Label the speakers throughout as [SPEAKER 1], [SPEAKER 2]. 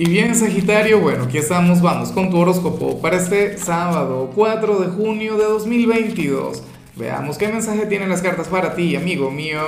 [SPEAKER 1] Y bien, Sagitario, bueno, aquí estamos, vamos con tu horóscopo para este sábado 4 de junio de 2022. Veamos qué mensaje tienen las cartas para ti, amigo mío.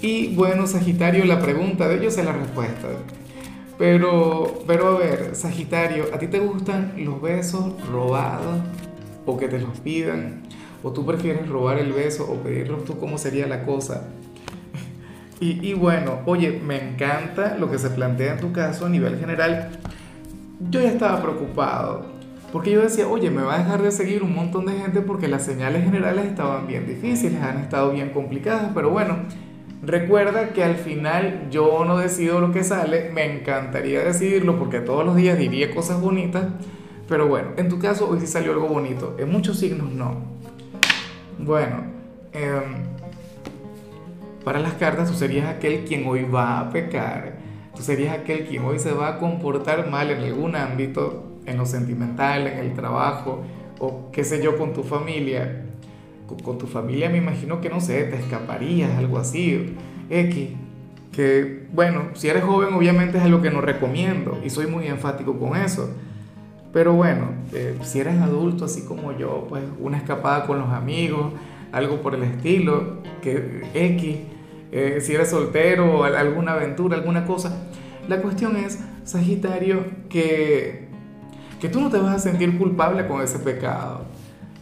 [SPEAKER 1] Y bueno, Sagitario, la pregunta de ellos es la respuesta. Pero, pero a ver, Sagitario, ¿a ti te gustan los besos robados o que te los pidan? ¿O tú prefieres robar el beso o pedirlos tú? ¿Cómo sería la cosa? Y, bueno, oye, me encanta lo que se plantea en tu caso a nivel general. Yo ya estaba preocupado, porque yo decía, oye, me va a dejar de seguir un montón de gente porque las señales generales estaban bien difíciles, han estado bien complicadas, pero bueno, recuerda que al final yo no decido lo que sale, me encantaría decidirlo porque todos los días diría cosas bonitas, pero bueno, en tu caso hoy sí salió algo bonito, en muchos signos no. Bueno, eh, para las cartas, tú serías aquel quien hoy va a pecar, tú serías aquel quien hoy se va a comportar mal en algún ámbito, en lo sentimental, en el trabajo, o qué sé yo, con tu familia. Con, tu familia me imagino que no sé, te escaparías, algo así, X. Que bueno, si eres joven obviamente es algo que no recomiendo y soy muy enfático con eso. Pero bueno, eh, si eres adulto así como yo, pues una escapada con los amigos, algo por el estilo, que X eh, si eres soltero, alguna aventura, alguna cosa. La cuestión es, Sagitario, que, que tú no te vas a sentir culpable con ese pecado,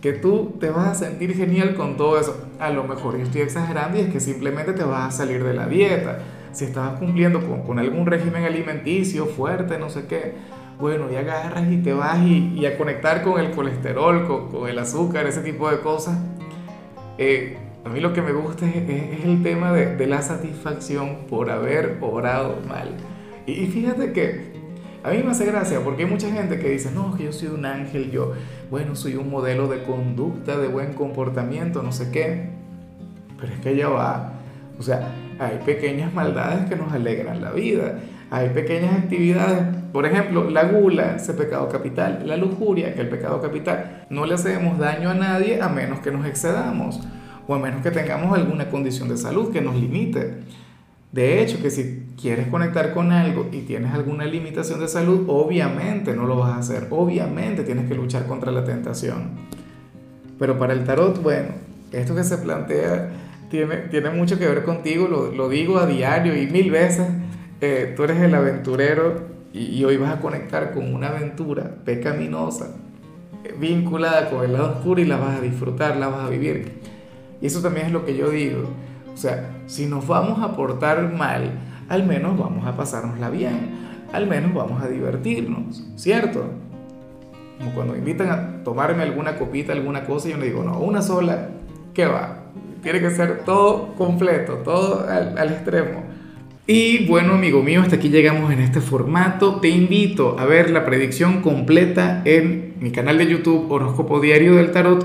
[SPEAKER 1] que tú te vas a sentir genial con todo eso. A lo mejor yo estoy exagerando y es que simplemente te vas a salir de la dieta. Si estabas cumpliendo con, con algún régimen alimenticio fuerte, no sé qué, bueno, y agarras y te vas y, a conectar con el colesterol, con, con, el azúcar, ese tipo de cosas. Eh, a mí lo que me gusta es, el tema de, la satisfacción por haber obrado mal. Y, fíjate que a mí me hace gracia porque hay mucha gente que dice, no, que yo soy un ángel, yo, bueno, soy un modelo de conducta, de buen comportamiento, no sé qué. Pero es que ya va. O sea, hay pequeñas maldades que nos alegran la vida. Hay pequeñas actividades, por ejemplo, la gula, ese pecado capital, la lujuria, que el pecado capital, no le hacemos daño a nadie a menos que nos excedamos o a menos que tengamos alguna condición de salud que nos limite. De hecho, que si quieres conectar con algo y tienes alguna limitación de salud, obviamente no lo vas a hacer, obviamente tienes que luchar contra la tentación. Pero para el tarot, bueno, esto que se plantea tiene, tiene mucho que ver contigo, lo, lo digo a diario y mil veces, eh, tú eres el aventurero y, y, hoy vas a conectar con una aventura pecaminosa, eh, vinculada con el lado oscuro y la vas a disfrutar, la vas a vivir. Y eso también es lo que yo digo. O sea, si nos vamos a portar mal, al menos vamos a pasárnosla bien, al menos vamos a divertirnos, ¿cierto? Como cuando me invitan a tomarme alguna copita, alguna cosa, yo le digo, no, una sola, ¿qué va? Tiene que ser todo completo, todo al, al extremo. Y bueno, amigo mío, hasta aquí llegamos en este formato. Te invito a ver la predicción completa en mi canal de YouTube Horóscopo Diario del Tarot